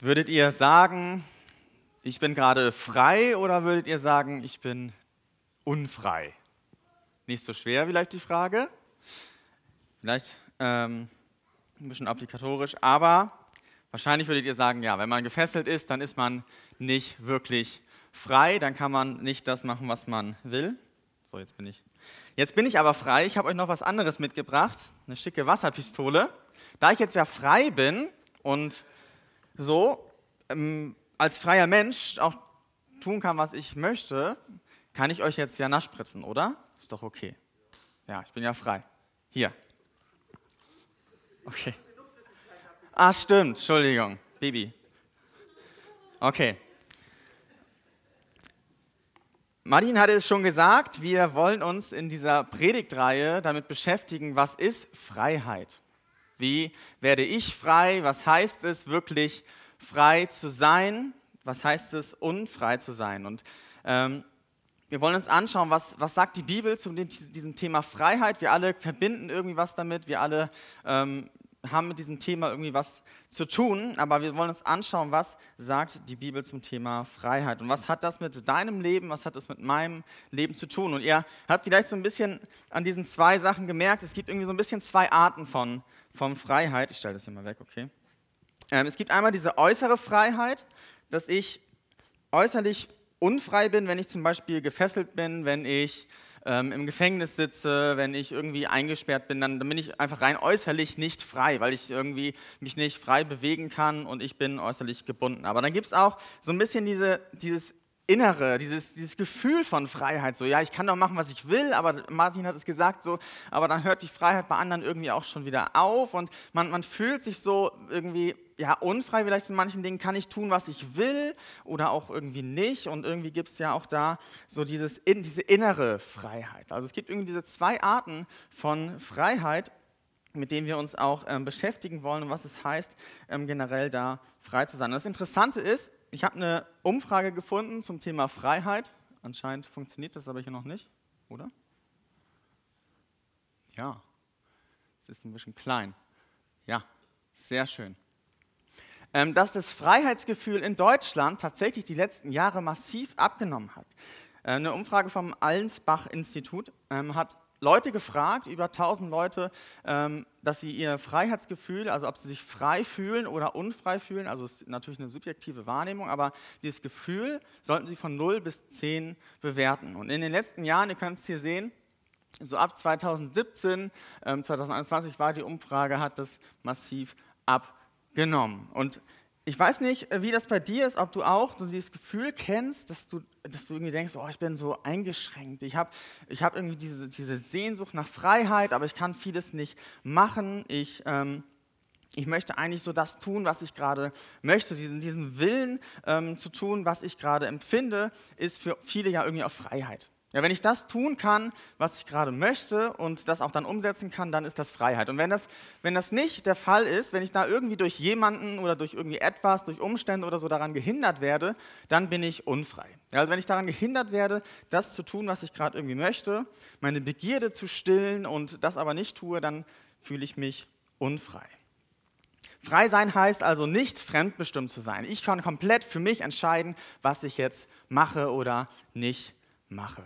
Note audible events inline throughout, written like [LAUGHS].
Würdet ihr sagen, ich bin gerade frei oder würdet ihr sagen, ich bin unfrei? Nicht so schwer vielleicht die Frage. Vielleicht ähm, ein bisschen applikatorisch, aber wahrscheinlich würdet ihr sagen, ja, wenn man gefesselt ist, dann ist man nicht wirklich frei, dann kann man nicht das machen, was man will. So, jetzt bin ich. Jetzt bin ich aber frei. Ich habe euch noch was anderes mitgebracht, eine schicke Wasserpistole. Da ich jetzt ja frei bin und so ähm, als freier Mensch auch tun kann, was ich möchte, kann ich euch jetzt ja nachspritzen, oder? Ist doch okay. Ja, ich bin ja frei. Hier. Okay. Ah, stimmt. Entschuldigung. Baby. Okay. Martin hatte es schon gesagt, wir wollen uns in dieser Predigtreihe damit beschäftigen, was ist Freiheit? Wie werde ich frei? Was heißt es wirklich frei zu sein? Was heißt es unfrei zu sein? Und ähm, wir wollen uns anschauen, was, was sagt die Bibel zu diesem Thema Freiheit. Wir alle verbinden irgendwie was damit. Wir alle ähm, haben mit diesem Thema irgendwie was zu tun, aber wir wollen uns anschauen, was sagt die Bibel zum Thema Freiheit und was hat das mit deinem Leben, was hat das mit meinem Leben zu tun. Und ihr habt vielleicht so ein bisschen an diesen zwei Sachen gemerkt, es gibt irgendwie so ein bisschen zwei Arten von, von Freiheit. Ich stelle das hier mal weg, okay. Ähm, es gibt einmal diese äußere Freiheit, dass ich äußerlich unfrei bin, wenn ich zum Beispiel gefesselt bin, wenn ich ähm, im Gefängnis sitze, wenn ich irgendwie eingesperrt bin, dann, dann, bin ich einfach rein äußerlich nicht frei, weil ich irgendwie mich nicht frei bewegen kann und ich bin äußerlich gebunden. Aber dann gibt es auch so ein bisschen diese, dieses Innere, dieses, dieses Gefühl von Freiheit, so, ja, ich kann doch machen, was ich will, aber Martin hat es gesagt, so, aber dann hört die Freiheit bei anderen irgendwie auch schon wieder auf und man, man fühlt sich so irgendwie, ja, unfrei vielleicht in manchen Dingen, kann ich tun, was ich will oder auch irgendwie nicht und irgendwie gibt es ja auch da so dieses, in, diese innere Freiheit. Also es gibt irgendwie diese zwei Arten von Freiheit mit denen wir uns auch ähm, beschäftigen wollen und was es heißt, ähm, generell da frei zu sein. Und das Interessante ist, ich habe eine Umfrage gefunden zum Thema Freiheit. Anscheinend funktioniert das aber hier noch nicht, oder? Ja, es ist ein bisschen klein. Ja, sehr schön. Ähm, dass das Freiheitsgefühl in Deutschland tatsächlich die letzten Jahre massiv abgenommen hat. Äh, eine Umfrage vom Allensbach-Institut ähm, hat Leute gefragt, über 1000 Leute, ähm, dass sie ihr Freiheitsgefühl, also ob sie sich frei fühlen oder unfrei fühlen, also es ist natürlich eine subjektive Wahrnehmung, aber dieses Gefühl sollten sie von 0 bis 10 bewerten. Und in den letzten Jahren, ihr könnt es hier sehen, so ab 2017, 2021 war die Umfrage, hat das massiv abgenommen. Und ich weiß nicht, äh, wie das bei dir ist, ob du auch so dieses Gefühl kennst, dass du, dass du irgendwie denkst, oh, ich bin so eingeschränkt. Ich habe ich hab irgendwie diese, diese Sehnsucht nach Freiheit, aber ich kann vieles nicht machen. Ich, ähm, ich möchte eigentlich so das tun, was ich gerade möchte. Diesen, diesen Willen ähm, zu tun, was ich gerade empfinde, ist für viele ja irgendwie auch Freiheit. Ja, wenn ich das tun kann, was ich gerade möchte und das auch dann umsetzen kann, dann ist das Freiheit. Und wenn das, wenn das nicht der Fall ist, wenn ich da irgendwie durch jemanden oder durch irgendwie etwas, durch Umstände oder so daran gehindert werde, dann bin ich unfrei. Ja, also wenn ich daran gehindert werde, das zu tun, was ich gerade irgendwie möchte, meine Begierde zu stillen und das aber nicht tue, dann fühle ich mich unfrei. Frei sein heißt also nicht fremdbestimmt zu sein. Ich kann komplett für mich entscheiden, was ich jetzt mache oder nicht mache.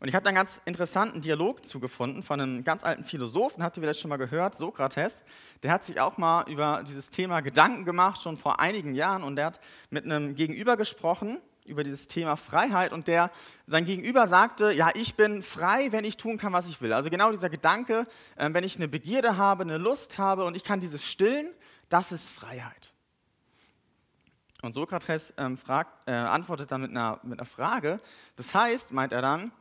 Und ich habe da einen ganz interessanten Dialog zugefunden von einem ganz alten Philosophen, habt ihr vielleicht schon mal gehört, Sokrates. Der hat sich auch mal über dieses Thema Gedanken gemacht, schon vor einigen Jahren. Und der hat mit einem Gegenüber gesprochen über dieses Thema Freiheit. Und der, sein Gegenüber sagte, ja, ich bin frei, wenn ich tun kann, was ich will. Also genau dieser Gedanke, äh, wenn ich eine Begierde habe, eine Lust habe und ich kann dieses stillen, das ist Freiheit. Und Sokrates ähm, fragt, äh, antwortet dann mit einer, mit einer Frage. Das heißt, meint er dann,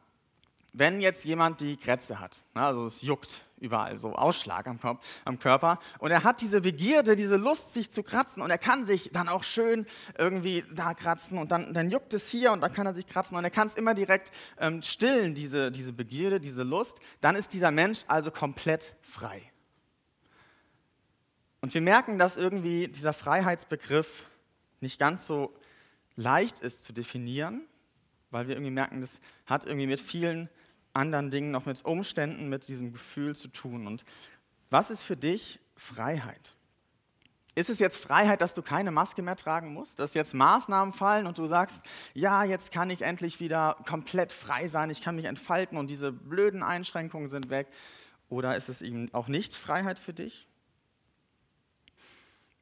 wenn jetzt jemand die Krätze hat, ne, also es juckt überall, so Ausschlag am, Kopf, am, Körper, und er hat diese Begierde, diese Lust, sich zu kratzen, und er kann sich dann auch schön irgendwie da kratzen, und dann, dann juckt es hier, und dann kann er sich kratzen, und er kann es immer direkt ähm, stillen, diese, diese Begierde, diese Lust, dann ist dieser Mensch also komplett frei. Und wir merken, dass irgendwie dieser Freiheitsbegriff nicht ganz so leicht ist zu definieren, weil wir irgendwie merken, das hat irgendwie mit vielen anderen Dingen, noch mit Umständen, mit diesem Gefühl zu tun. Und was ist für dich Freiheit? Ist es jetzt Freiheit, dass du keine Maske mehr tragen musst? Dass jetzt Maßnahmen fallen und du sagst, ja, jetzt kann ich endlich wieder komplett frei sein, ich kann mich entfalten und diese blöden Einschränkungen sind weg? Oder ist es eben auch nicht Freiheit für dich?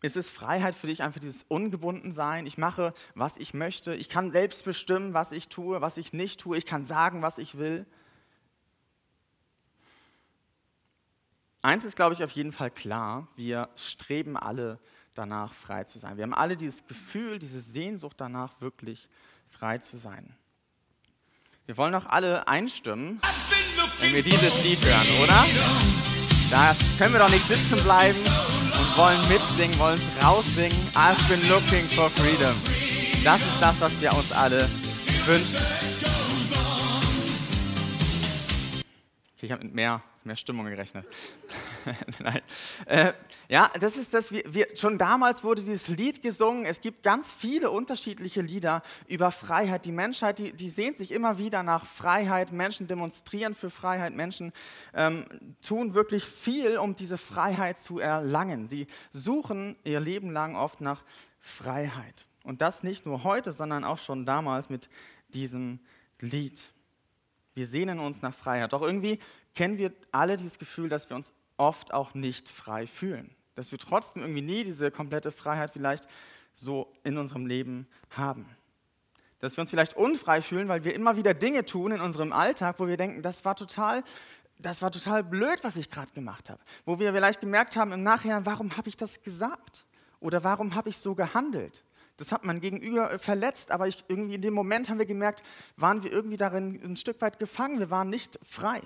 Ist es Freiheit für dich, einfach dieses Ungebundensein? Ich mache, was ich möchte. Ich kann selbst bestimmen, was ich tue, was ich nicht tue. Ich kann sagen, was ich will. Eins ist, glaube ich, auf jeden Fall klar, wir streben alle danach, frei zu sein. Wir haben alle dieses Gefühl, diese Sehnsucht danach, wirklich frei zu sein. Wir wollen doch alle einstimmen, wenn wir dieses Lied hören, oder? Da können wir doch nicht sitzen bleiben und wollen mitsingen, wollen es raussingen. I've been looking for freedom. Das ist das, was wir uns alle wünschen. Okay, ich habe mit mehr mehr Stimmung gerechnet. [LAUGHS] Nein. Äh, ja, das ist das, wir, wir, schon damals wurde dieses Lied gesungen. Es gibt ganz viele unterschiedliche Lieder über Freiheit. Die Menschheit, die, die sehnt sich immer wieder nach Freiheit. Menschen demonstrieren für Freiheit. Menschen ähm, tun wirklich viel, um diese Freiheit zu erlangen. Sie suchen ihr Leben lang oft nach Freiheit. Und das nicht nur heute, sondern auch schon damals mit diesem Lied. Wir sehnen uns nach Freiheit. Doch irgendwie kennen wir alle dieses Gefühl, dass wir uns oft auch nicht frei fühlen. Dass wir trotzdem irgendwie nie diese komplette Freiheit vielleicht so in unserem Leben haben. Dass wir uns vielleicht unfrei fühlen, weil wir immer wieder Dinge tun in unserem Alltag, wo wir denken, das war total, das war total blöd, was ich gerade gemacht habe. Wo wir vielleicht gemerkt haben im Nachhinein, warum habe ich das gesagt? Oder warum habe ich so gehandelt? Das hat man gegenüber verletzt, aber ich, irgendwie in dem Moment haben wir gemerkt, waren wir irgendwie darin ein Stück weit gefangen. Wir waren nicht frei.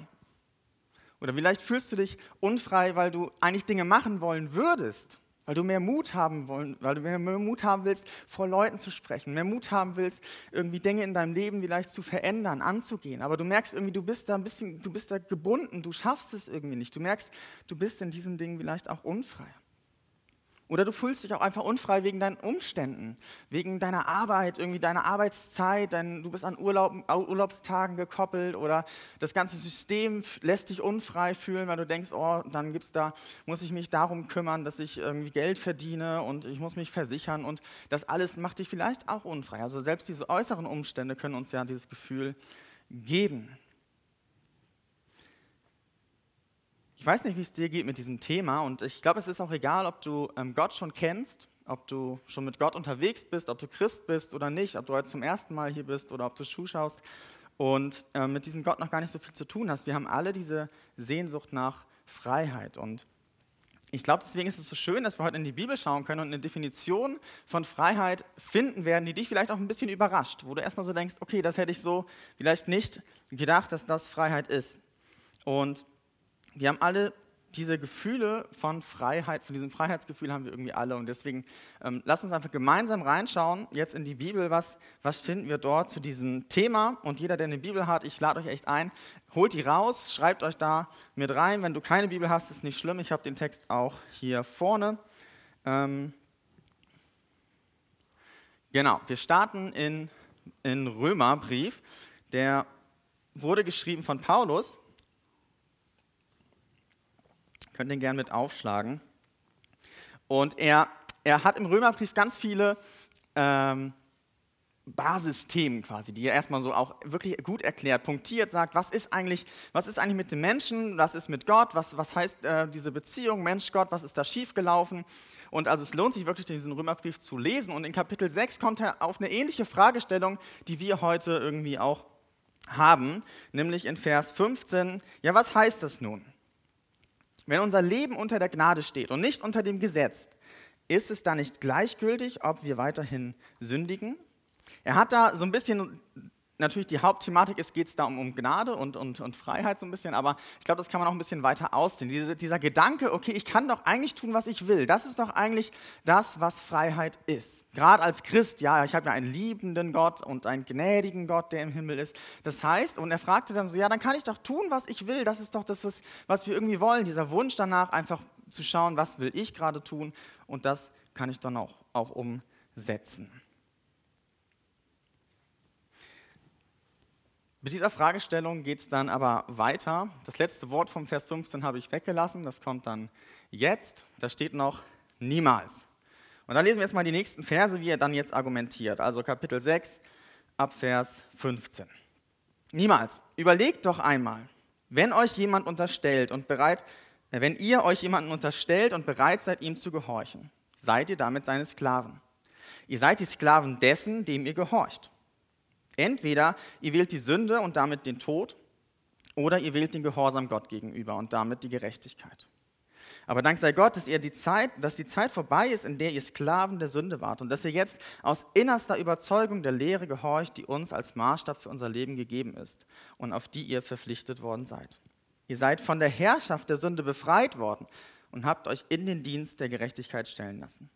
Oder vielleicht fühlst du dich unfrei, weil du eigentlich Dinge machen wollen würdest, weil du mehr Mut haben wollen, weil du mehr Mut haben willst, vor Leuten zu sprechen, mehr Mut haben willst, irgendwie Dinge in deinem Leben vielleicht zu verändern, anzugehen. Aber du merkst irgendwie, du bist da ein bisschen, du bist da gebunden, du schaffst es irgendwie nicht. Du merkst, du bist in diesen Dingen vielleicht auch unfrei. Oder du fühlst dich auch einfach unfrei wegen deinen Umständen, wegen deiner Arbeit, irgendwie deiner Arbeitszeit, dein, du bist an Urlaub, Urlaubstagen gekoppelt oder das ganze System lässt dich unfrei fühlen, weil du denkst, oh, dann gibt's da, muss ich mich darum kümmern, dass ich irgendwie Geld verdiene und ich muss mich versichern und das alles macht dich vielleicht auch unfrei. Also selbst diese äußeren Umstände können uns ja dieses Gefühl geben. Ich weiß nicht, wie es dir geht mit diesem Thema und ich glaube, es ist auch egal, ob du ähm, Gott schon kennst, ob du schon mit Gott unterwegs bist, ob du Christ bist oder nicht, ob du heute zum ersten Mal hier bist oder ob du Schuh schaust und äh, mit diesem Gott noch gar nicht so viel zu tun hast. Wir haben alle diese Sehnsucht nach Freiheit und ich glaube, deswegen ist es so schön, dass wir heute in die Bibel schauen können und eine Definition von Freiheit finden werden, die dich vielleicht auch ein bisschen überrascht, wo du erstmal so denkst, okay, das hätte ich so vielleicht nicht gedacht, dass das Freiheit ist. Und wir haben alle diese Gefühle von Freiheit, von diesem Freiheitsgefühl haben wir irgendwie alle. Und deswegen ähm, lasst uns einfach gemeinsam reinschauen, jetzt in die Bibel, was, was finden wir dort zu diesem Thema. Und jeder, der eine Bibel hat, ich lade euch echt ein, holt die raus, schreibt euch da mit rein. Wenn du keine Bibel hast, ist nicht schlimm. Ich habe den Text auch hier vorne. Ähm, genau, wir starten in, in Römerbrief. Der wurde geschrieben von Paulus Könnt den gerne mit aufschlagen. Und er, er hat im Römerbrief ganz viele ähm, Basisthemen quasi, die er erstmal so auch wirklich gut erklärt, punktiert, sagt, was ist eigentlich, was ist eigentlich mit dem Menschen, was ist mit Gott, was, was heißt äh, diese Beziehung Mensch-Gott, was ist da schiefgelaufen. Und also es lohnt sich wirklich, diesen Römerbrief zu lesen. Und in Kapitel 6 kommt er auf eine ähnliche Fragestellung, die wir heute irgendwie auch haben, nämlich in Vers 15. Ja, was heißt das nun? Wenn unser Leben unter der Gnade steht und nicht unter dem Gesetz, ist es da nicht gleichgültig, ob wir weiterhin sündigen? Er hat da so ein bisschen natürlich die Hauptthematik ist, geht es da um, um Gnade und, und, und Freiheit so ein bisschen, aber ich glaube, das kann man auch ein bisschen weiter ausdehnen. Diese, dieser Gedanke, okay, ich kann doch eigentlich tun, was ich will, das ist doch eigentlich das, was Freiheit ist. Gerade als Christ, ja, ich habe ja einen liebenden Gott und einen gnädigen Gott, der im Himmel ist. Das heißt, und er fragte dann so, ja, dann kann ich doch tun, was ich will, das ist doch das, was, wir irgendwie wollen, dieser Wunsch danach, einfach zu schauen, was will ich gerade tun und das kann ich dann auch, auch umsetzen. Mit dieser Fragestellung geht es dann aber weiter. Das letzte Wort vom Vers 15 habe ich weggelassen, das kommt dann jetzt. Da steht noch niemals. Und dann lesen wir jetzt mal die nächsten Verse, wie er dann jetzt argumentiert. Also Kapitel 6 ab Vers 15. Niemals. Überlegt doch einmal, wenn euch jemand unterstellt und bereit, äh, wenn ihr euch jemanden unterstellt und bereit seid, ihm zu gehorchen, seid ihr damit seine Sklaven. Ihr seid die Sklaven dessen, dem ihr gehorcht. Entweder ihr wählt die Sünde und damit den Tod, oder ihr wählt den Gehorsam Gott gegenüber und damit die Gerechtigkeit. Aber dank sei Gott, dass, ihr die Zeit, dass die Zeit vorbei ist, in der ihr Sklaven der Sünde wart und dass ihr jetzt aus innerster Überzeugung der Lehre gehorcht, die uns als Maßstab für unser Leben gegeben ist und auf die ihr verpflichtet worden seid. Ihr seid von der Herrschaft der Sünde befreit worden und habt euch in den Dienst der Gerechtigkeit stellen lassen.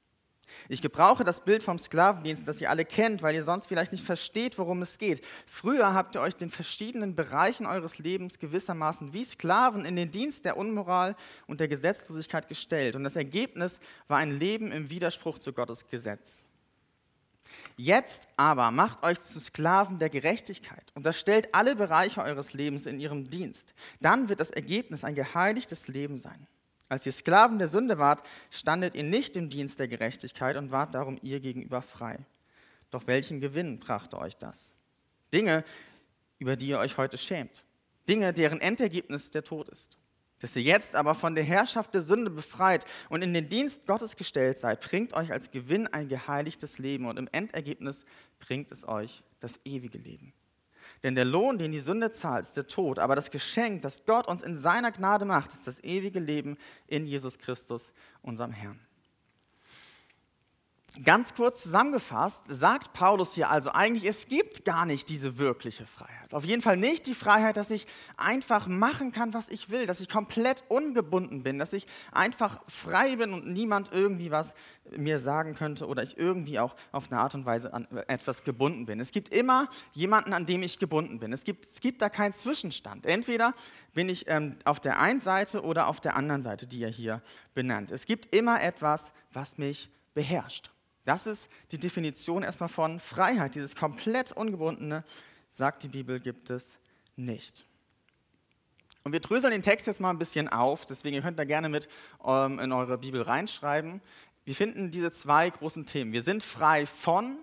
Ich gebrauche das Bild vom Sklavendienst, das ihr alle kennt, weil ihr sonst vielleicht nicht versteht, worum es geht. Früher habt ihr euch den verschiedenen Bereichen eures Lebens gewissermaßen wie Sklaven in den Dienst der Unmoral und der Gesetzlosigkeit gestellt. Und das Ergebnis war ein Leben im Widerspruch zu Gottes Gesetz. Jetzt aber macht euch zu Sklaven der Gerechtigkeit und das stellt alle Bereiche eures Lebens in ihrem Dienst. Dann wird das Ergebnis ein geheiligtes Leben sein. Als ihr Sklaven der Sünde wart, standet ihr nicht im Dienst der Gerechtigkeit und wart darum ihr gegenüber frei. Doch welchen Gewinn brachte euch das? Dinge, über die ihr euch heute schämt. Dinge, deren Endergebnis der Tod ist. Dass ihr jetzt aber von der Herrschaft der Sünde befreit und in den Dienst Gottes gestellt seid, bringt euch als Gewinn ein geheiligtes Leben und im Endergebnis bringt es euch das ewige Leben. Denn der Lohn, den die Sünde zahlt, ist der Tod. Aber das Geschenk, das Gott uns in seiner Gnade macht, ist das ewige Leben in Jesus Christus, unserem Herrn. Ganz kurz zusammengefasst sagt Paulus hier also eigentlich, es gibt gar nicht diese wirkliche Freiheit. Auf jeden Fall nicht die Freiheit, dass ich einfach machen kann, was ich will, dass ich komplett ungebunden bin, dass ich einfach frei bin und niemand irgendwie was mir sagen könnte oder ich irgendwie auch auf eine Art und Weise an etwas gebunden bin. Es gibt immer jemanden, an dem ich gebunden bin. Es gibt, es gibt da keinen Zwischenstand. Entweder bin ich ähm, auf der einen Seite oder auf der anderen Seite, die er hier benannt. Es gibt immer etwas, was mich beherrscht. Das ist die Definition erstmal von Freiheit. Dieses komplett ungebundene, sagt die Bibel, gibt es nicht. Und wir dröseln den Text jetzt mal ein bisschen auf, deswegen ihr könnt da gerne mit ähm, in eure Bibel reinschreiben. Wir finden diese zwei großen Themen. Wir sind frei von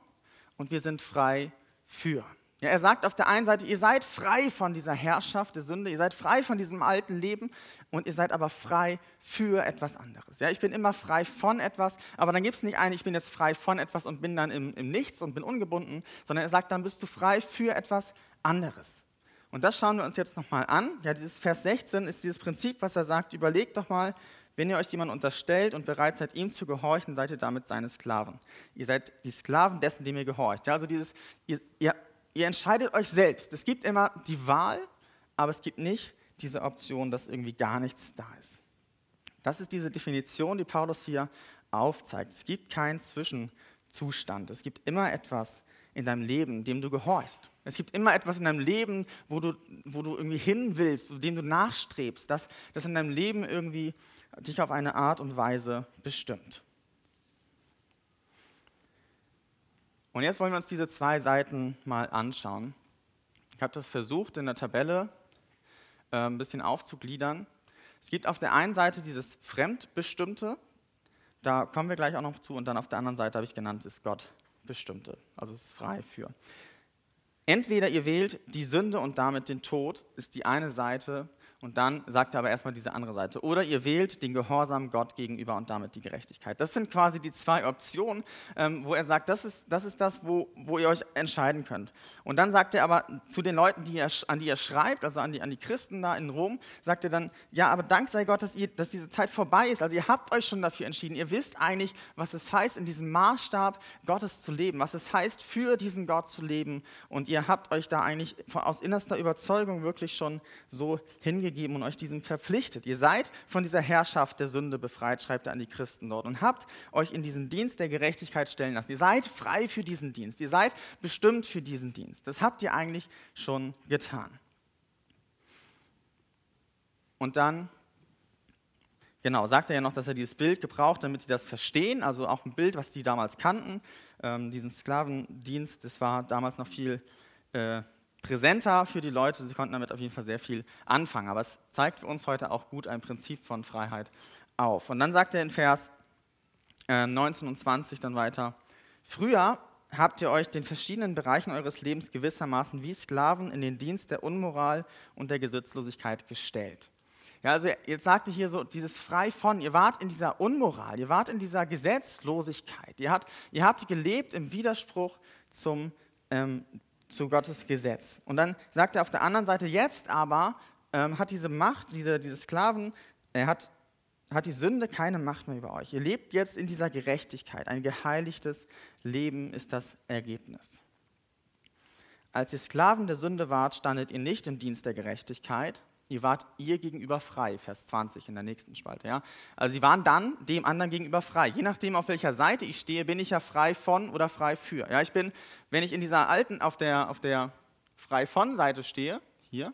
und wir sind frei für. Ja, er sagt auf der einen Seite, ihr seid frei von dieser Herrschaft der Sünde, ihr seid frei von diesem alten Leben und ihr seid aber frei für etwas anderes. Ja, ich bin immer frei von etwas, aber dann gibt es nicht ein, ich bin jetzt frei von etwas und bin dann im, im Nichts und bin ungebunden, sondern er sagt, dann bist du frei für etwas anderes. Und das schauen wir uns jetzt nochmal an. Ja, dieses Vers 16 ist dieses Prinzip, was er sagt, überlegt doch mal, wenn ihr euch jemand unterstellt und bereit seid, ihm zu gehorchen, seid ihr damit seine Sklaven. Ihr seid die Sklaven dessen, dem ihr gehorcht. Ja, also dieses, ihr, ihr ihr entscheidet euch selbst. Es gibt immer die Wahl, aber es gibt nicht diese Option, dass irgendwie gar nichts da ist. Das ist diese Definition, die Paulus hier aufzeigt. Es gibt keinen Zwischenzustand. Es gibt immer etwas in deinem Leben, dem du gehorchst. Es gibt immer etwas in deinem Leben, wo du, wo du irgendwie hin willst, dem du nachstrebst, das, das in deinem Leben irgendwie dich auf eine Art und Weise bestimmt. Und jetzt wollen wir uns diese zwei Seiten mal anschauen. Ich habe das versucht in der Tabelle äh, ein bisschen aufzugliedern. Es gibt auf der einen Seite dieses Fremdbestimmte, da kommen wir gleich auch noch zu, und dann auf der anderen Seite habe ich genannt, ist Gott bestimmte, also es ist frei für. Entweder ihr wählt die Sünde und damit den Tod, ist die eine Seite, und dann sagt er aber erstmal diese andere Seite. Oder ihr wählt den Gehorsam Gott gegenüber und damit die Gerechtigkeit. Das sind quasi die zwei Optionen, ähm, wo er sagt, das ist das, ist das wo, wo ihr euch entscheiden könnt. Und dann sagt er aber zu den Leuten, die er, an die er schreibt, also an die, an die Christen da in Rom, sagt er dann, ja, aber dank sei Gott, dass, ihr, dass diese Zeit vorbei ist. Also ihr habt euch schon dafür entschieden. Ihr wisst eigentlich, was es heißt, in diesem Maßstab Gottes zu leben, was es heißt, für diesen Gott zu leben. Und ihr habt euch da eigentlich aus innerster Überzeugung wirklich schon so hingegeben gegeben und euch diesem verpflichtet. Ihr seid von dieser Herrschaft der Sünde befreit, schreibt er an die Christen dort, und habt euch in diesen Dienst der Gerechtigkeit stellen lassen. Ihr seid frei für diesen Dienst. Ihr seid bestimmt für diesen Dienst. Das habt ihr eigentlich schon getan. Und dann Genau, sagt er ja noch, dass er dieses Bild gebraucht, damit sie das verstehen. Also auch ein Bild, was die damals kannten. Ähm, diesen Sklavendienst, das war damals noch viel äh, präsenter für die Leute. Sie konnten damit auf jeden Fall sehr viel anfangen. Aber es zeigt für uns heute auch gut ein Prinzip von Freiheit auf. Und dann sagt er in Vers äh, 19 und 20 dann weiter. Früher habt ihr euch den verschiedenen Bereichen eures Lebens gewissermaßen wie Sklaven in den Dienst der Unmoral und der Gesetzlosigkeit gestellt. Ja, also jetzt sagte hier so dieses frei von, ihr wart in dieser Unmoral, ihr wart in dieser Gesetzlosigkeit, ihr habt, ihr habt gelebt im Widerspruch zum, ähm, zu Gottes Gesetz. Und dann sagt er auf der anderen Seite, jetzt aber ähm, hat diese Macht, diese, diese Sklaven, er hat, hat die Sünde keine Macht mehr über euch. Ihr lebt jetzt in dieser Gerechtigkeit. Ein geheiligtes Leben ist das Ergebnis. Als ihr Sklaven der Sünde wart, standet ihr nicht im Dienst der Gerechtigkeit, ihr wart ihr gegenüber frei, Vers 20 in der nächsten Spalte. Ja? Also sie waren dann dem anderen gegenüber frei. Je nachdem, auf welcher Seite ich stehe, bin ich ja frei von oder frei für. Ja, ich bin, wenn ich in dieser alten, auf der, auf der frei von Seite stehe, hier,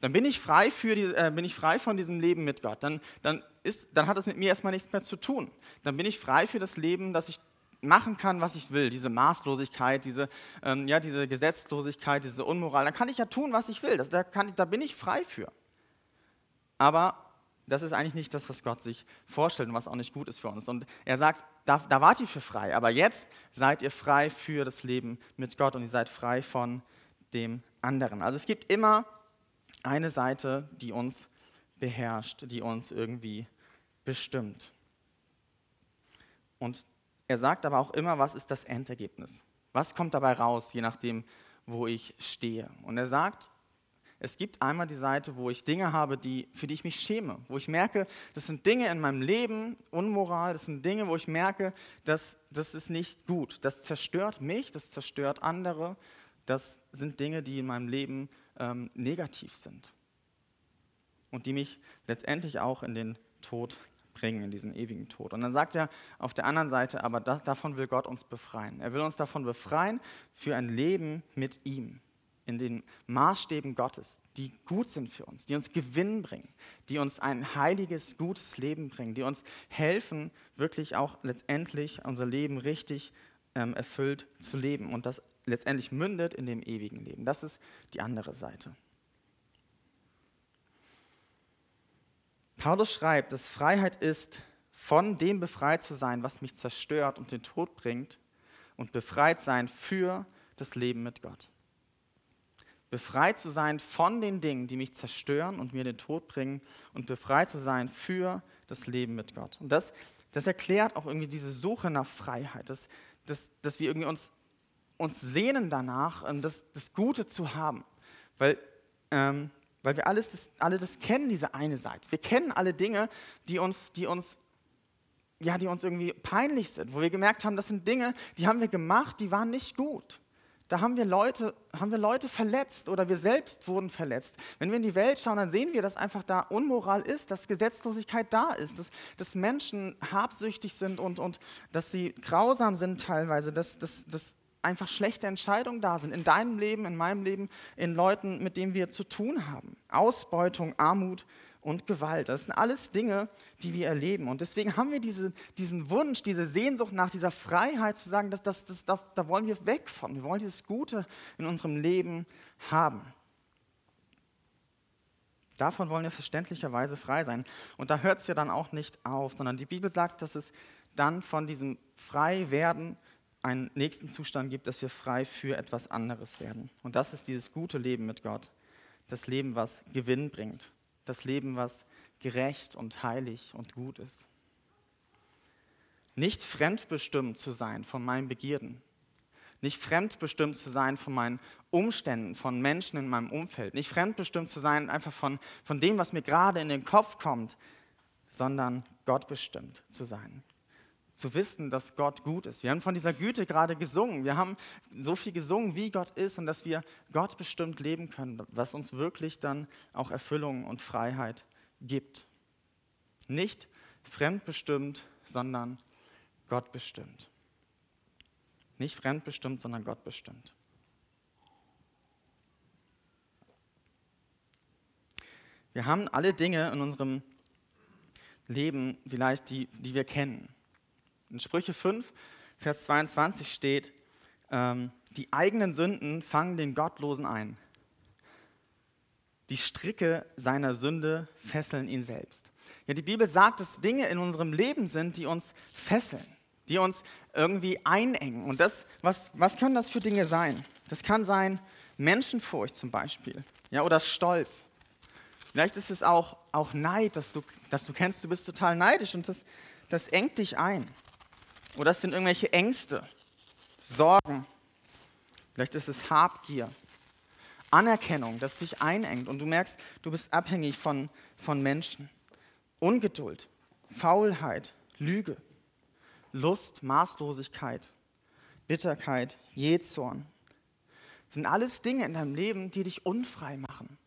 dann bin ich frei, für die, äh, bin ich frei von diesem Leben mit Gott. Dann, dann, ist, dann hat es mit mir erstmal nichts mehr zu tun. Dann bin ich frei für das Leben, das ich machen kann, was ich will, diese Maßlosigkeit, diese, ähm, ja, diese Gesetzlosigkeit, diese Unmoral, dann kann ich ja tun, was ich will. Das, da, kann, da bin ich frei für. Aber das ist eigentlich nicht das, was Gott sich vorstellt und was auch nicht gut ist für uns. Und er sagt, da, da wart ihr für frei, aber jetzt seid ihr frei für das Leben mit Gott und ihr seid frei von dem anderen. Also es gibt immer eine Seite, die uns beherrscht, die uns irgendwie bestimmt. Und er sagt aber auch immer, was ist das Endergebnis? Was kommt dabei raus, je nachdem, wo ich stehe? Und er sagt, es gibt einmal die Seite, wo ich Dinge habe, die, für die ich mich schäme, wo ich merke, das sind Dinge in meinem Leben, Unmoral, das sind Dinge, wo ich merke, dass das ist nicht gut. Das zerstört mich, das zerstört andere. Das sind Dinge, die in meinem Leben ähm, negativ sind und die mich letztendlich auch in den Tod bringen, in diesen ewigen Tod. Und dann sagt er auf der anderen Seite, aber das, davon will Gott uns befreien. Er will uns davon befreien für ein Leben mit ihm, in den Maßstäben Gottes, die gut sind für uns, die uns Gewinn bringen, die uns ein heiliges, gutes Leben bringen, die uns helfen, wirklich auch letztendlich unser Leben richtig ähm, erfüllt zu leben und das letztendlich mündet in dem ewigen Leben. Das ist die andere Seite. Paulus schreibt, dass Freiheit ist, von dem befreit zu sein, was mich zerstört und den Tod bringt, und befreit sein für das Leben mit Gott. Befreit zu sein von den Dingen, die mich zerstören und mir den Tod bringen, und befreit zu sein für das Leben mit Gott. Und das, das erklärt auch irgendwie diese Suche nach Freiheit, dass, dass, dass wir irgendwie uns, uns sehnen danach, das, das Gute zu haben. Weil ähm, weil wir alles das, alle das kennen, diese eine Seite. Wir kennen alle Dinge, die uns, die uns, ja, die uns irgendwie peinlich sind, wo wir gemerkt haben, das sind Dinge, die haben wir gemacht, die waren nicht gut. Da haben wir, Leute, haben wir Leute verletzt oder wir selbst wurden verletzt. Wenn wir in die Welt schauen, dann sehen wir, dass einfach da Unmoral ist, dass Gesetzlosigkeit da ist, dass, dass Menschen habsüchtig sind und, und dass sie grausam sind teilweise, dass, dass, dass einfach schlechte Entscheidungen da sind, in deinem Leben, in meinem Leben, in Leuten, mit denen wir zu tun haben. Ausbeutung, Armut und Gewalt, das sind alles Dinge, die wir erleben. Und deswegen haben wir diese, diesen Wunsch, diese Sehnsucht nach dieser Freiheit zu sagen, dass, dass, dass, da, da wollen wir weg von, wir wollen dieses Gute in unserem Leben haben. Davon wollen wir verständlicherweise frei sein. Und da hört es ja dann auch nicht auf, sondern die Bibel sagt, dass es dann von diesem Freiwerden einen nächsten Zustand gibt, dass wir frei für etwas anderes werden. Und das ist dieses gute Leben mit Gott. Das Leben, was Gewinn bringt. Das Leben, was gerecht und heilig und gut ist. Nicht fremdbestimmt zu sein von meinen Begierden. Nicht fremdbestimmt zu sein von meinen Umständen, von Menschen in meinem Umfeld. Nicht fremdbestimmt zu sein einfach von, von dem, was mir gerade in den Kopf kommt, sondern gottbestimmt zu sein zu wissen, dass Gott gut ist. Wir haben von dieser Güte gerade gesungen. Wir haben so viel gesungen, wie Gott ist und dass wir Gott bestimmt leben können, was uns wirklich dann auch Erfüllung und Freiheit gibt. Nicht fremdbestimmt, sondern gottbestimmt. Nicht fremdbestimmt, sondern gottbestimmt. Wir haben alle Dinge in unserem Leben vielleicht, die, die wir kennen. In Sprüche 5, Vers 22 steht, ähm, die eigenen Sünden fangen den Gottlosen ein. Die Stricke seiner Sünde fesseln ihn selbst. Ja, die Bibel sagt, dass Dinge in unserem Leben sind, die uns fesseln, die uns irgendwie einengen. Und das, was, was können das für Dinge sein? Das kann sein Menschenfurcht zum Beispiel ja, oder Stolz. Vielleicht ist es auch, auch Neid, dass du, dass du kennst, du bist total neidisch und das, das engt dich ein. Oder es sind irgendwelche Ängste, Sorgen. Vielleicht ist es Habgier, Anerkennung, das dich einengt und du merkst, du bist abhängig von, von Menschen. Ungeduld, Faulheit, Lüge, Lust, Maßlosigkeit, Bitterkeit, Jezorn. Das sind alles Dinge in deinem Leben, die dich unfrei machen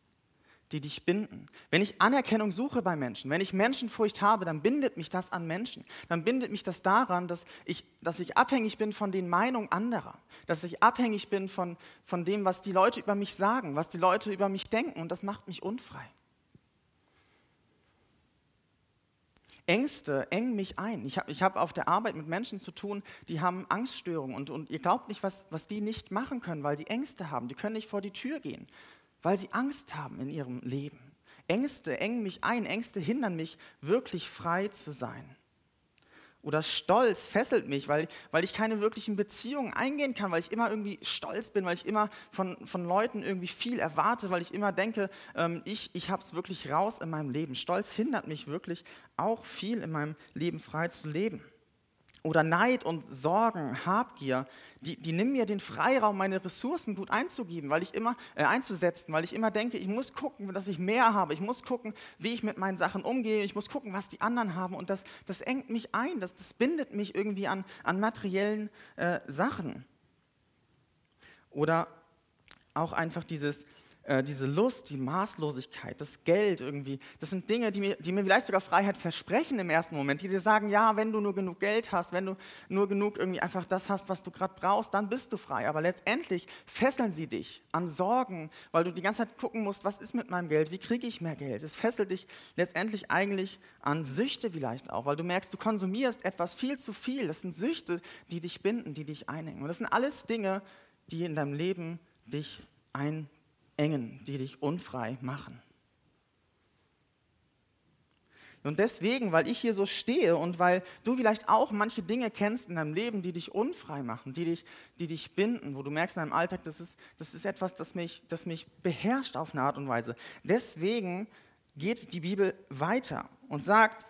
die dich binden. Wenn ich Anerkennung suche bei Menschen, wenn ich Menschenfurcht habe, dann bindet mich das an Menschen. Dann bindet mich das daran, dass ich, dass ich abhängig bin von den Meinungen anderer, dass ich abhängig bin von, von dem, was die Leute über mich sagen, was die Leute über mich denken und das macht mich unfrei. Ängste engen mich ein. Ich habe ich hab auf der Arbeit mit Menschen zu tun, die haben Angststörungen und, und ihr glaubt nicht, was, was die nicht machen können, weil die Ängste haben. Die können nicht vor die Tür gehen weil sie Angst haben in ihrem Leben. Ängste engen mich ein, Ängste hindern mich, wirklich frei zu sein. Oder Stolz fesselt mich, weil, weil ich keine wirklichen Beziehungen eingehen kann, weil ich immer irgendwie stolz bin, weil ich immer von, von Leuten irgendwie viel erwarte, weil ich immer denke, ähm, ich, ich habe es wirklich raus in meinem Leben. Stolz hindert mich wirklich auch viel in meinem Leben frei zu leben. Oder Neid und Sorgen, Habgier, die, die nehmen mir den Freiraum, meine Ressourcen gut einzugeben, weil ich immer äh, einzusetzen, weil ich immer denke, ich muss gucken, dass ich mehr habe, ich muss gucken, wie ich mit meinen Sachen umgehe, ich muss gucken, was die anderen haben. Und das, das engt mich ein, das, das bindet mich irgendwie an, an materiellen äh, Sachen. Oder auch einfach dieses, äh, diese Lust, die Maßlosigkeit, das Geld irgendwie, das sind Dinge, die mir, die mir vielleicht sogar Freiheit versprechen im ersten Moment, die dir sagen, ja, wenn du nur genug Geld hast, wenn du nur genug irgendwie einfach das hast, was du gerade brauchst, dann bist du frei. Aber letztendlich fesseln sie dich an Sorgen, weil du die ganze Zeit gucken musst, was ist mit meinem Geld, wie kriege ich mehr Geld. Es fesselt dich letztendlich eigentlich an Süchte vielleicht auch, weil du merkst, du konsumierst etwas viel zu viel. Das sind Süchte, die dich binden, die dich einhängen. Und das sind alles Dinge, die in deinem Leben dich einbinden engen, die dich unfrei machen. Und deswegen, weil ich hier so stehe und weil du vielleicht auch manche Dinge kennst in deinem Leben, die dich unfrei machen, die dich, die dich binden, wo du merkst in deinem Alltag, das ist, das ist etwas, das mich, das mich beherrscht auf eine Art und Weise. Deswegen geht die Bibel weiter und sagt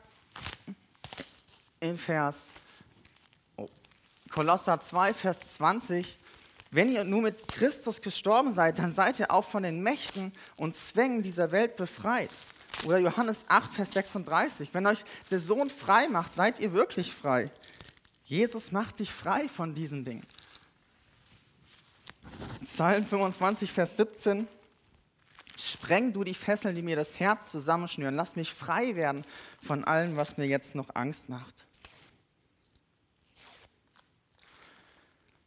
in Vers oh, Kolosser 2, Vers 20, wenn ihr nur mit Christus gestorben seid, dann seid ihr auch von den Mächten und Zwängen dieser Welt befreit. Oder Johannes 8, Vers 36. Wenn euch der Sohn frei macht, seid ihr wirklich frei. Jesus macht dich frei von diesen Dingen. Psalm 25, Vers 17. Spreng du die Fesseln, die mir das Herz zusammenschnüren. Lass mich frei werden von allem, was mir jetzt noch Angst macht.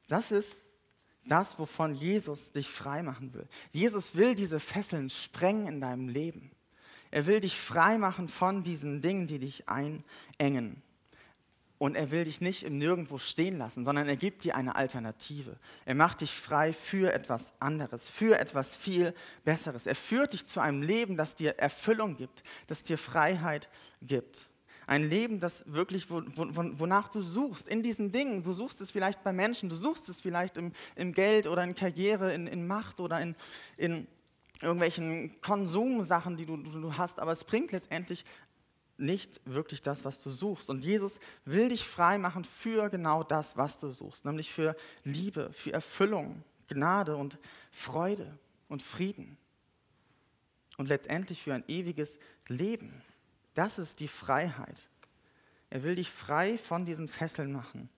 Das ist das, wovon Jesus dich frei machen will. Jesus will diese Fesseln sprengen in deinem Leben. Er will dich frei machen von diesen Dingen, die dich einengen. Und er will dich nicht im Nirgendwo stehen lassen, sondern er gibt dir eine Alternative. Er macht dich frei für etwas anderes, für etwas viel Besseres. Er führt dich zu einem Leben, das dir Erfüllung gibt, das dir Freiheit gibt. Ein Leben, das wirklich, wonach du suchst, in diesen Dingen. Du suchst es vielleicht bei Menschen, du suchst es vielleicht im, im Geld oder in Karriere, in, in Macht oder in, in irgendwelchen Konsumsachen, die du, du hast, aber es bringt letztendlich nicht wirklich das, was du suchst. Und Jesus will dich frei machen für genau das, was du suchst, nämlich für Liebe, für Erfüllung, Gnade und Freude und Frieden und letztendlich für ein ewiges Leben. Das ist die Freiheit. Er will dich frei von diesen Fesseln machen.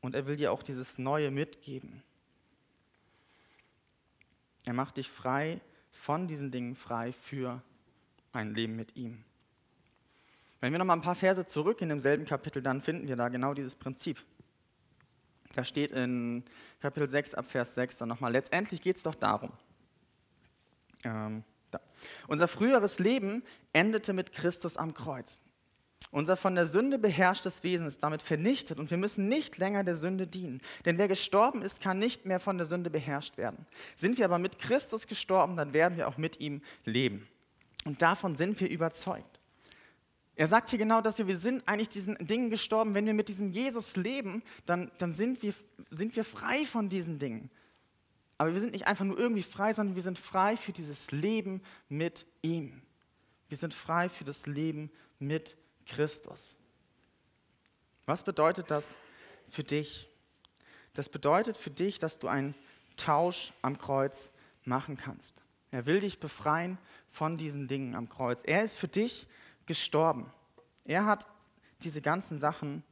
Und er will dir auch dieses Neue mitgeben. Er macht dich frei von diesen Dingen frei für ein Leben mit ihm. Wenn wir noch mal ein paar Verse zurück in demselben Kapitel, dann finden wir da genau dieses Prinzip. Da steht in Kapitel 6 ab Vers 6 dann nochmal, letztendlich geht es doch darum, ähm, da. Unser früheres Leben endete mit Christus am Kreuz. Unser von der Sünde beherrschtes Wesen ist damit vernichtet und wir müssen nicht länger der Sünde dienen. Denn wer gestorben ist, kann nicht mehr von der Sünde beherrscht werden. Sind wir aber mit Christus gestorben, dann werden wir auch mit ihm leben. Und davon sind wir überzeugt. Er sagt hier genau das hier, wir sind eigentlich diesen Dingen gestorben. Wenn wir mit diesem Jesus leben, dann, dann sind, wir, sind wir frei von diesen Dingen. Aber wir sind nicht einfach nur irgendwie frei, sondern wir sind frei für dieses Leben mit ihm. Wir sind frei für das Leben mit Christus. Was bedeutet das für dich? Das bedeutet für dich, dass du einen Tausch am Kreuz machen kannst. Er will dich befreien von diesen Dingen am Kreuz. Er ist für dich gestorben. Er hat diese ganzen Sachen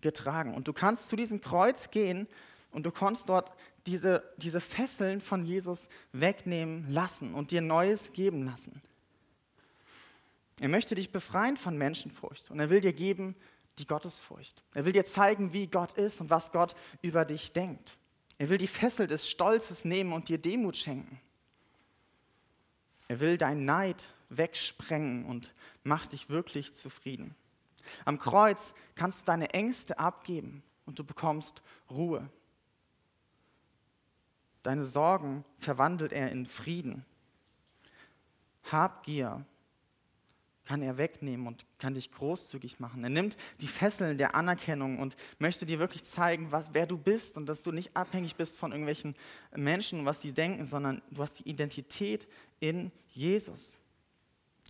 getragen. Und du kannst zu diesem Kreuz gehen und du kannst dort diese, diese Fesseln von Jesus wegnehmen lassen und dir Neues geben lassen. Er möchte dich befreien von Menschenfurcht und er will dir geben die Gottesfurcht. Er will dir zeigen, wie Gott ist und was Gott über dich denkt. Er will die Fessel des Stolzes nehmen und dir Demut schenken. Er will deinen Neid wegsprengen und macht dich wirklich zufrieden. Am Kreuz kannst du deine Ängste abgeben und du bekommst Ruhe. Deine Sorgen verwandelt er in Frieden. Habgier kann er wegnehmen und kann dich großzügig machen. Er nimmt die Fesseln der Anerkennung und möchte dir wirklich zeigen, was, wer du bist und dass du nicht abhängig bist von irgendwelchen Menschen, was sie denken, sondern du hast die Identität in Jesus.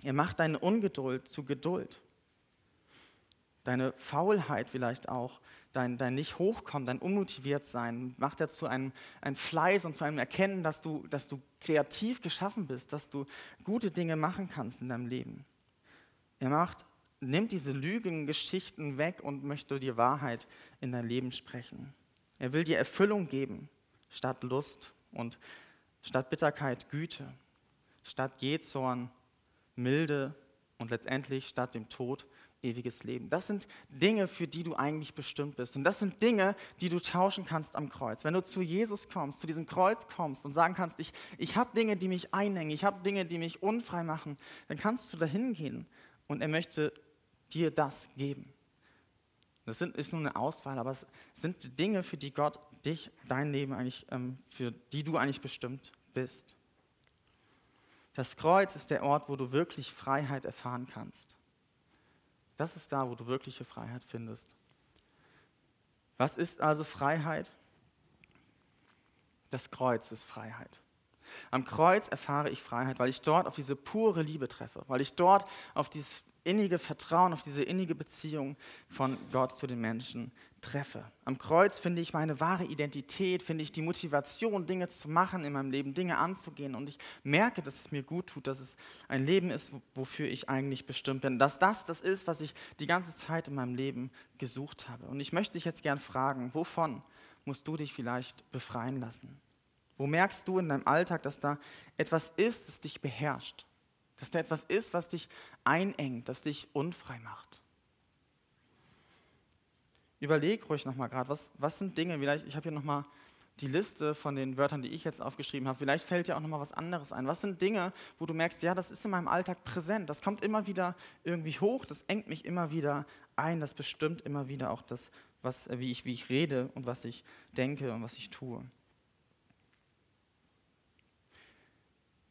Er macht deine Ungeduld zu Geduld. Deine Faulheit vielleicht auch, dein, dein nicht hochkommen, dein unmotiviert sein, macht er zu einem, Fleiß und zu einem Erkennen, dass du, dass du kreativ geschaffen bist, dass du gute Dinge machen kannst in deinem Leben. Er macht, nimmt diese Lügengeschichten weg und möchte dir Wahrheit in dein Leben sprechen. Er will dir Erfüllung geben, statt Lust und statt Bitterkeit Güte, statt Jezorn Milde und letztendlich statt dem Tod ewiges Leben. Das sind Dinge, für die du eigentlich bestimmt bist. Und das sind Dinge, die du tauschen kannst am Kreuz. Wenn du zu Jesus kommst, zu diesem Kreuz kommst und sagen kannst, ich, ich habe Dinge, die mich einhängen, ich habe Dinge, die mich unfrei machen, dann kannst du dahin gehen und er möchte dir das geben. Das sind, ist nur eine Auswahl, aber es sind Dinge, für die Gott dich, dein Leben eigentlich, ähm, für die du eigentlich bestimmt bist. Das Kreuz ist der Ort, wo du wirklich Freiheit erfahren kannst. Das ist da, wo du wirkliche Freiheit findest. Was ist also Freiheit? Das Kreuz ist Freiheit. Am Kreuz erfahre ich Freiheit, weil ich dort auf diese pure Liebe treffe, weil ich dort auf dieses innige Vertrauen, auf diese innige Beziehung von Gott zu den Menschen treffe. Am Kreuz finde ich meine wahre Identität, finde ich die Motivation, Dinge zu machen in meinem Leben, Dinge anzugehen. Und ich merke, dass es mir gut tut, dass es ein Leben ist, wofür ich eigentlich bestimmt bin. Dass das das ist, was ich die ganze Zeit in meinem Leben gesucht habe. Und ich möchte dich jetzt gern fragen, wovon musst du dich vielleicht befreien lassen? Wo merkst du in deinem Alltag, dass da etwas ist, das dich beherrscht? Dass da etwas ist, was dich einengt, das dich unfrei macht. Überleg ruhig nochmal gerade, was, was sind Dinge, vielleicht, ich habe hier nochmal die Liste von den Wörtern, die ich jetzt aufgeschrieben habe. Vielleicht fällt dir auch nochmal was anderes ein. Was sind Dinge, wo du merkst, ja, das ist in meinem Alltag präsent, das kommt immer wieder irgendwie hoch, das engt mich immer wieder ein, das bestimmt immer wieder auch das, was, wie, ich, wie ich rede und was ich denke und was ich tue.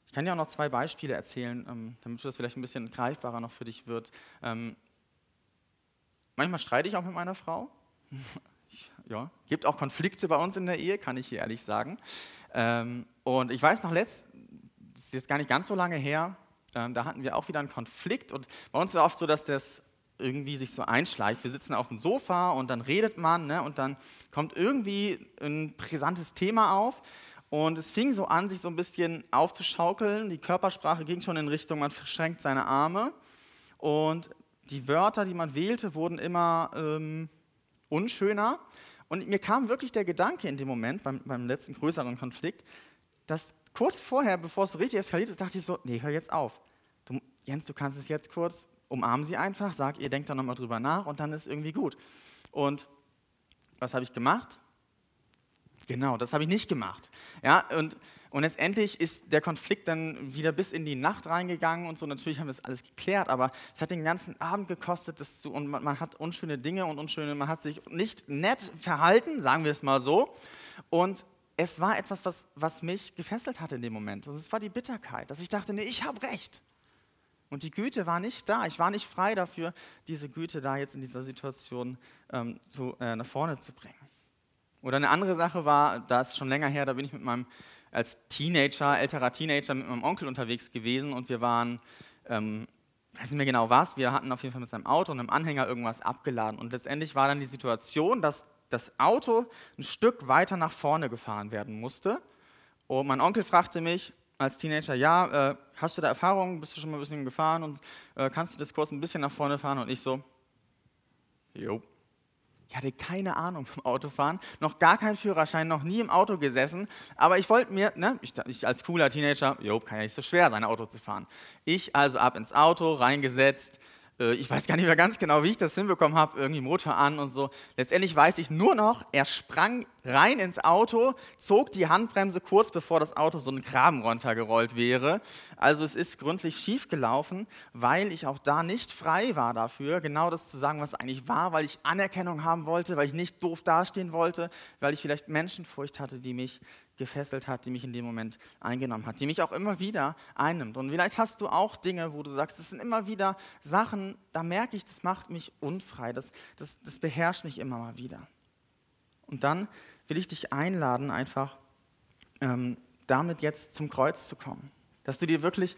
Ich kann dir auch noch zwei Beispiele erzählen, ähm, damit das vielleicht ein bisschen greifbarer noch für dich wird. Ähm, manchmal streite ich auch mit meiner Frau. Ja, gibt auch Konflikte bei uns in der Ehe, kann ich hier ehrlich sagen. Ähm, und ich weiß noch, letzt, das ist jetzt gar nicht ganz so lange her, da hatten wir auch wieder einen Konflikt. Und bei uns ist es oft so, dass das irgendwie sich so einschleicht. Wir sitzen auf dem Sofa und dann redet man ne, und dann kommt irgendwie ein brisantes Thema auf und es fing so an, sich so ein bisschen aufzuschaukeln. Die Körpersprache ging schon in Richtung, man verschränkt seine Arme. Und die Wörter, die man wählte, wurden immer ähm, unschöner. Und mir kam wirklich der Gedanke in dem Moment, beim, beim letzten größeren Konflikt, dass kurz vorher, bevor es so richtig eskaliert ist, dachte ich so, nee, hör jetzt auf. Du, Jens, du kannst es jetzt kurz, umarmen sie einfach, sag, ihr denkt da nochmal drüber nach und dann ist irgendwie gut. Und was habe ich gemacht? Genau, das habe ich nicht gemacht. Ja, und, und letztendlich ist der Konflikt dann wieder bis in die Nacht reingegangen und so. Natürlich haben wir das alles geklärt, aber es hat den ganzen Abend gekostet das zu, und man, man, hat unschöne Dinge und unschöne, man hat sich nicht nett verhalten, sagen wir es mal so. Und es war etwas, was, was mich gefesselt hat in dem Moment. Und es war die Bitterkeit, dass ich dachte, nee, ich habe recht. Und die Güte war nicht da. Ich war nicht frei dafür, diese Güte da jetzt in dieser Situation ähm, so, äh, nach vorne zu bringen. Oder eine andere Sache war, da ist schon länger her, da bin ich mit meinem, als Teenager, älterer Teenager, mit meinem Onkel unterwegs gewesen und wir waren, ähm, weiß nicht mehr genau was, wir hatten auf jeden Fall mit seinem Auto und einem Anhänger irgendwas abgeladen. Und letztendlich war dann die Situation, dass das Auto ein Stück weiter nach vorne gefahren werden musste. Und mein Onkel fragte mich als Teenager, ja, äh, hast du da Erfahrung, bist du schon mal ein bisschen gefahren und äh, kannst du das kurz ein bisschen nach vorne fahren? Und ich so, jo. Ich hatte keine Ahnung vom Autofahren, noch gar keinen Führerschein, noch nie im Auto gesessen, aber ich wollte mir, ne, ich, ich, als cooler Teenager, jo, kann ja nicht so schwer sein, Auto zu fahren. Ich also ab ins Auto, reingesetzt, ich weiß gar nicht mehr ganz genau, wie ich das hinbekommen habe, irgendwie Motor an und so. Letztendlich weiß ich nur noch, er sprang rein ins Auto, zog die Handbremse kurz bevor das Auto so einen Graben runtergerollt wäre. Also es ist gründlich schief gelaufen, weil ich auch da nicht frei war dafür, genau das zu sagen, was eigentlich war, weil ich Anerkennung haben wollte, weil ich nicht doof dastehen wollte, weil ich vielleicht Menschenfurcht hatte, die mich gefesselt hat, die mich in dem Moment eingenommen hat, die mich auch immer wieder einnimmt. Und vielleicht hast du auch Dinge, wo du sagst, das sind immer wieder Sachen, da merke ich, das macht mich unfrei, das, das, das beherrscht mich immer mal wieder. Und dann will ich dich einladen, einfach ähm, damit jetzt zum Kreuz zu kommen. Dass du dir wirklich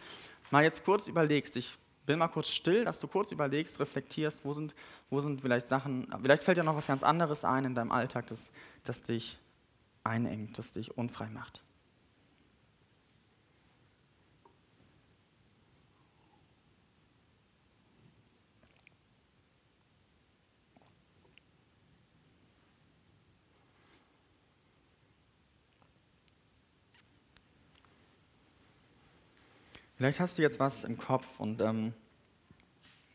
mal jetzt kurz überlegst, ich bin mal kurz still, dass du kurz überlegst, reflektierst, wo sind, wo sind vielleicht Sachen, vielleicht fällt dir noch was ganz anderes ein in deinem Alltag, das, das dich einengt, das dich unfrei macht. Vielleicht hast du jetzt was im Kopf und ähm,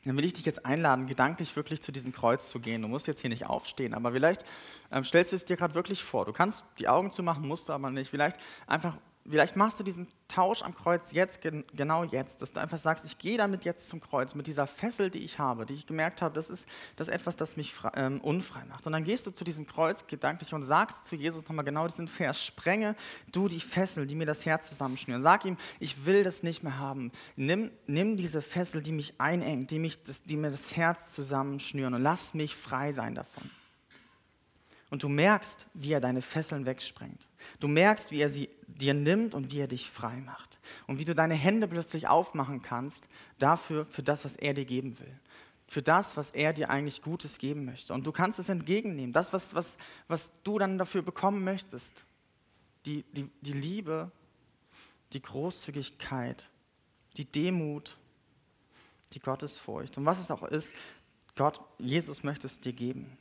dann will ich dich jetzt einladen, gedanklich wirklich zu diesem Kreuz zu gehen. Du musst jetzt hier nicht aufstehen, aber vielleicht ähm, stellst du es dir gerade wirklich vor. Du kannst die Augen zumachen, musst du aber nicht. Vielleicht einfach vielleicht machst du diesen Tausch am Kreuz jetzt, genau jetzt, dass du einfach sagst, ich gehe damit jetzt zum Kreuz, mit dieser Fessel, die ich habe, die ich gemerkt habe, das ist, das etwas, das mich ähm, unfrei macht. Und dann gehst du zu diesem Kreuz gedanklich und sagst zu Jesus nochmal genau diesen Vers, sprenge du die Fessel, die mir das Herz zusammenschnüren. Sag ihm, ich will das nicht mehr haben. Nimm, nimm diese Fessel, die mich einengt, die, mich, das, die mir das Herz zusammenschnüren und lass mich frei sein davon. Und du merkst, wie er deine Fesseln wegsprengt. Du merkst, wie er sie dir nimmt und wie er dich frei macht. Und wie du deine Hände plötzlich aufmachen kannst dafür, für das, was er dir geben will. Für das, was er dir eigentlich Gutes geben möchte. Und du kannst es entgegennehmen. Das, was, was, was du dann dafür bekommen möchtest. Die, die, die Liebe, die Großzügigkeit, die Demut, die Gottesfurcht. Und was es auch ist, Gott, Jesus möchte es dir geben.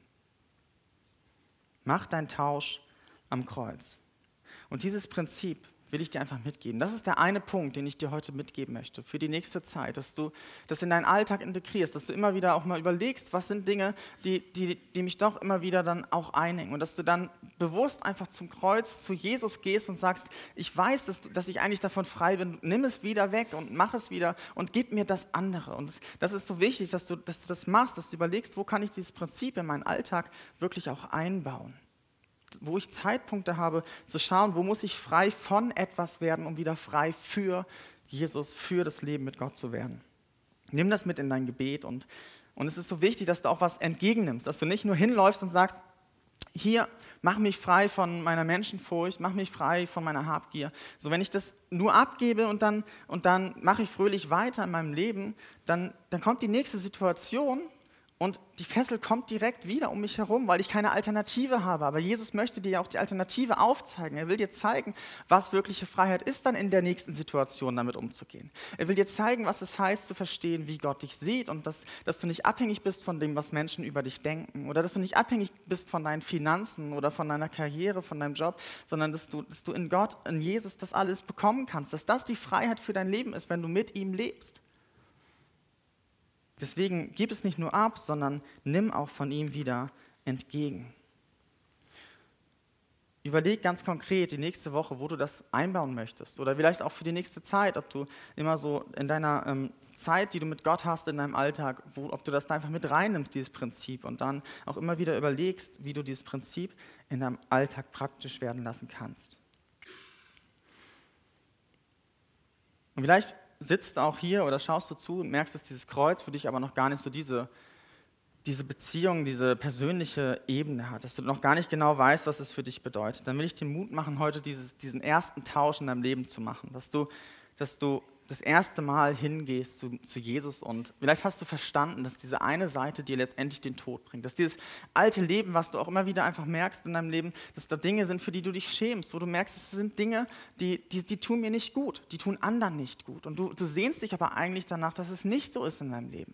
Mach deinen Tausch am Kreuz. Und dieses Prinzip will ich dir einfach mitgeben. Das ist der eine Punkt, den ich dir heute mitgeben möchte für die nächste Zeit, dass du das in deinen Alltag integrierst, dass du immer wieder auch mal überlegst, was sind Dinge, die, die, die mich doch immer wieder dann auch einhängen und dass du dann bewusst einfach zum Kreuz, zu Jesus gehst und sagst, ich weiß, dass, dass ich eigentlich davon frei bin, nimm es wieder weg und mach es wieder und gib mir das andere. Und das ist so wichtig, dass du, dass du das machst, dass du überlegst, wo kann ich dieses Prinzip in meinen Alltag wirklich auch einbauen wo ich Zeitpunkte habe, zu schauen, wo muss ich frei von etwas werden, um wieder frei für Jesus, für das Leben mit Gott zu werden. Nimm das mit in dein Gebet und, und es ist so wichtig, dass du auch was entgegennimmst, dass du nicht nur hinläufst und sagst, hier, mach mich frei von meiner Menschenfurcht, mach mich frei von meiner Habgier. So, wenn ich das nur abgebe und dann, und dann mache ich fröhlich weiter in meinem Leben, dann, dann kommt die nächste Situation und die Fessel kommt direkt wieder um mich herum, weil ich keine Alternative habe. Aber Jesus möchte dir ja auch die Alternative aufzeigen. Er will dir zeigen, was wirkliche Freiheit ist, dann in der nächsten Situation damit umzugehen. Er will dir zeigen, was es heißt, zu verstehen, wie Gott dich sieht und dass, dass du nicht abhängig bist von dem, was Menschen über dich denken oder dass du nicht abhängig bist von deinen Finanzen oder von deiner Karriere, von deinem Job, sondern dass du, dass du in Gott, in Jesus das alles bekommen kannst, dass das die Freiheit für dein Leben ist, wenn du mit ihm lebst. Deswegen gib es nicht nur ab, sondern nimm auch von ihm wieder entgegen. Überleg ganz konkret die nächste Woche, wo du das einbauen möchtest. Oder vielleicht auch für die nächste Zeit, ob du immer so in deiner ähm, Zeit, die du mit Gott hast in deinem Alltag, wo, ob du das da einfach mit reinnimmst, dieses Prinzip. Und dann auch immer wieder überlegst, wie du dieses Prinzip in deinem Alltag praktisch werden lassen kannst. Und vielleicht sitzt auch hier oder schaust du zu und merkst, dass dieses Kreuz für dich aber noch gar nicht so diese, diese Beziehung, diese persönliche Ebene hat, dass du noch gar nicht genau weißt, was es für dich bedeutet. Dann will ich dir Mut machen, heute dieses, diesen ersten Tausch in deinem Leben zu machen, dass du, dass du das erste Mal hingehst zu, zu, Jesus und vielleicht hast du verstanden, dass diese eine Seite dir letztendlich den Tod bringt, dass dieses alte Leben, was du auch immer wieder einfach merkst in deinem Leben, dass da Dinge sind, für die du dich schämst, wo du merkst, es sind Dinge, die, die, die tun mir nicht gut, die tun anderen nicht gut. Und du, du sehnst dich aber eigentlich danach, dass es nicht so ist in deinem Leben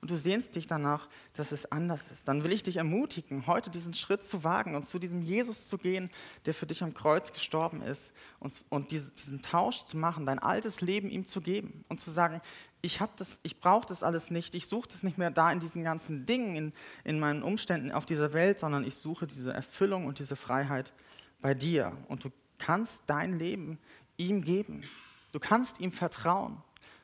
und du sehnst dich danach, dass es anders ist, dann will ich dich ermutigen, heute diesen Schritt zu wagen und zu diesem Jesus zu gehen, der für dich am Kreuz gestorben ist und, und diese, diesen Tausch zu machen, dein altes Leben ihm zu geben und zu sagen, ich, ich brauche das alles nicht, ich suche das nicht mehr da in diesen ganzen Dingen, in, in meinen Umständen auf dieser Welt, sondern ich suche diese Erfüllung und diese Freiheit bei dir. Und du kannst dein Leben ihm geben. Du kannst ihm vertrauen.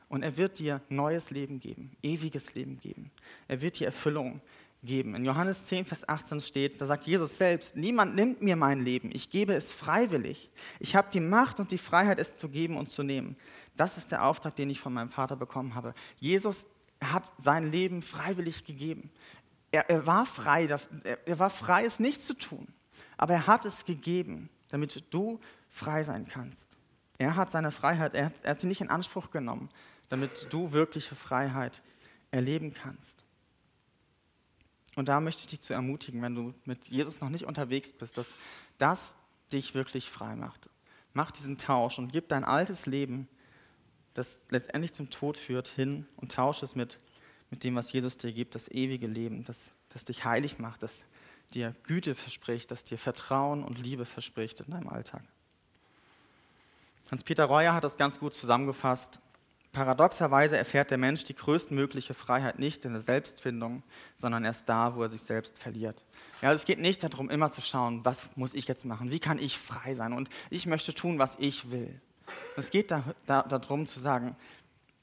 Und er wird dir neues Leben geben, ewiges Leben geben. Er wird dir Erfüllung geben. In Johannes 10, Vers 18 steht, da sagt Jesus selbst, niemand nimmt mir mein Leben, ich gebe es freiwillig. Ich habe die Macht und die Freiheit, es zu geben und zu nehmen. Das ist der Auftrag, den ich von meinem Vater bekommen habe. Jesus hat sein Leben freiwillig gegeben. Er, er war frei, er war frei, es nicht zu tun. Aber er hat es gegeben, damit du frei sein kannst. Er hat seine Freiheit, er hat, er hat sie nicht in Anspruch genommen, damit du wirkliche Freiheit erleben kannst. Und da möchte ich dich zu ermutigen, wenn du mit Jesus noch nicht unterwegs bist, dass das dich wirklich frei macht. Mach diesen Tausch und gib dein altes Leben, das letztendlich zum Tod führt, hin und tausche es mit, mit dem, was Jesus dir gibt, das ewige Leben, das, das dich heilig macht, das dir Güte verspricht, das dir Vertrauen und Liebe verspricht in deinem Alltag. Hans-Peter Reuer hat das ganz gut zusammengefasst. Paradoxerweise erfährt der Mensch die größtmögliche Freiheit nicht in der Selbstfindung, sondern erst da, wo er sich selbst verliert. Ja, also es geht nicht darum, immer zu schauen, was muss ich jetzt machen, wie kann ich frei sein und ich möchte tun, was ich will. Es geht da, da, darum zu sagen,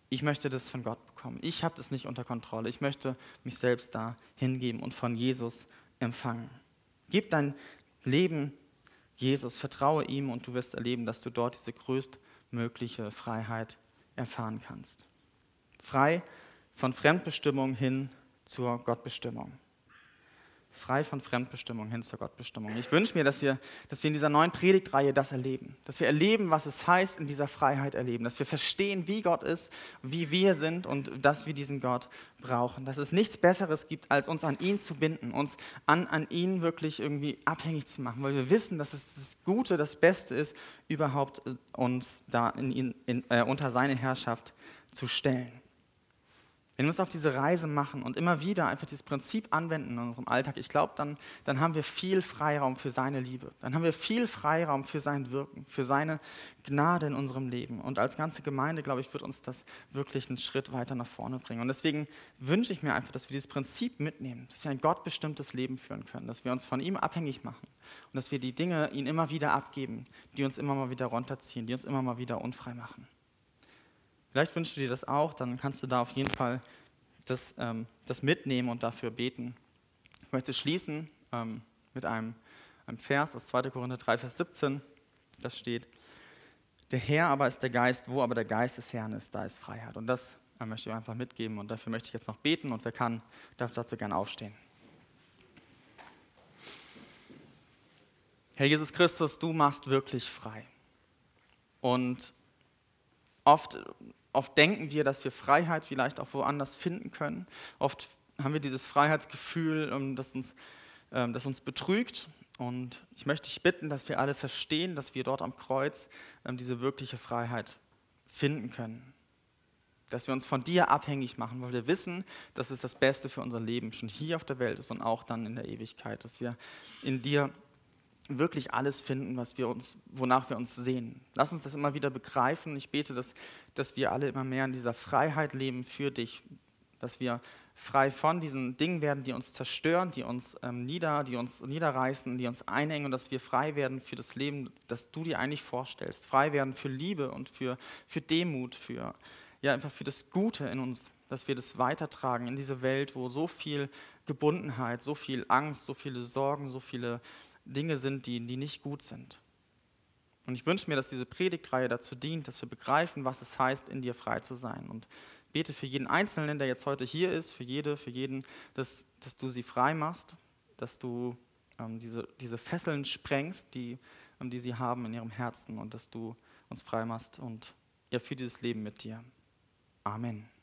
ich möchte das von Gott bekommen. Ich habe das nicht unter Kontrolle. Ich möchte mich selbst da hingeben und von Jesus empfangen. Gib dein Leben Jesus, vertraue ihm und du wirst erleben, dass du dort diese größtmögliche Freiheit erfahren kannst. Frei von Fremdbestimmung hin zur Gottbestimmung. Frei von Fremdbestimmung hin zur Gottbestimmung. Ich wünsche mir, dass wir, dass wir in dieser neuen Predigtreihe das erleben. Dass wir erleben, was es heißt, in dieser Freiheit erleben. Dass wir verstehen, wie Gott ist, wie wir sind und dass wir diesen Gott brauchen. Dass es nichts Besseres gibt, als uns an ihn zu binden, uns an, an ihn wirklich irgendwie abhängig zu machen. Weil wir wissen, dass es das Gute, das Beste ist, überhaupt uns da in ihn, in, äh, unter seine Herrschaft zu stellen. Wenn wir uns auf diese Reise machen und immer wieder einfach dieses Prinzip anwenden in unserem Alltag, ich glaube, dann, dann haben wir viel Freiraum für seine Liebe. Dann haben wir viel Freiraum für sein Wirken, für seine Gnade in unserem Leben. Und als ganze Gemeinde, glaube ich, wird uns das wirklich einen Schritt weiter nach vorne bringen. Und deswegen wünsche ich mir einfach, dass wir dieses Prinzip mitnehmen, dass wir ein gottbestimmtes Leben führen können, dass wir uns von ihm abhängig machen und dass wir die Dinge ihn immer wieder abgeben, die uns immer mal wieder runterziehen, die uns immer mal wieder unfrei machen. Vielleicht wünschst du dir das auch, dann kannst du da auf jeden Fall das, ähm, das mitnehmen und dafür beten. Ich möchte schließen ähm, mit einem, einem Vers aus 2. Korinther 3, Vers 17. Da steht, der Herr aber ist der Geist, wo aber der Geist des Herrn ist, da ist Freiheit. Und das äh, möchte ich einfach mitgeben und dafür möchte ich jetzt noch beten und wer kann, darf dazu gerne aufstehen. Herr Jesus Christus, du machst wirklich frei. Und oft Oft denken wir, dass wir Freiheit vielleicht auch woanders finden können. Oft haben wir dieses Freiheitsgefühl, ähm, das uns, ähm, das uns betrügt. Und ich möchte dich bitten, dass wir alle verstehen, dass wir dort am Kreuz ähm, diese wirkliche Freiheit finden können. Dass wir uns von dir abhängig machen, weil wir wissen, dass es das Beste für unser Leben schon hier auf der Welt ist und auch dann in der Ewigkeit. Dass wir in dir wirklich alles finden, was wir uns, wonach wir uns sehen. Lass uns das immer wieder begreifen. Ich bete, dass, dass wir alle immer mehr in dieser Freiheit leben für dich, dass wir frei von diesen Dingen werden, die uns zerstören, die uns ähm, nieder, die uns niederreißen, die uns einengen und dass wir frei werden für das Leben, das du dir eigentlich vorstellst. Frei werden für Liebe und für, für Demut, für, ja, einfach für das Gute in uns, dass wir das weitertragen in diese Welt, wo so viel Gebundenheit, so viel Angst, so viele Sorgen, so viele Dinge sind, die, die nicht gut sind. Und ich wünsche mir, dass diese Predigtreihe dazu dient, dass wir begreifen, was es heißt, in dir frei zu sein. Und bete für jeden Einzelnen, der jetzt heute hier ist, für jede, für jeden, dass, dass du sie frei machst, dass du ähm, diese, diese Fesseln sprengst, die, ähm, die sie haben in ihrem Herzen und dass du uns frei machst und ja, für dieses Leben mit dir. Amen.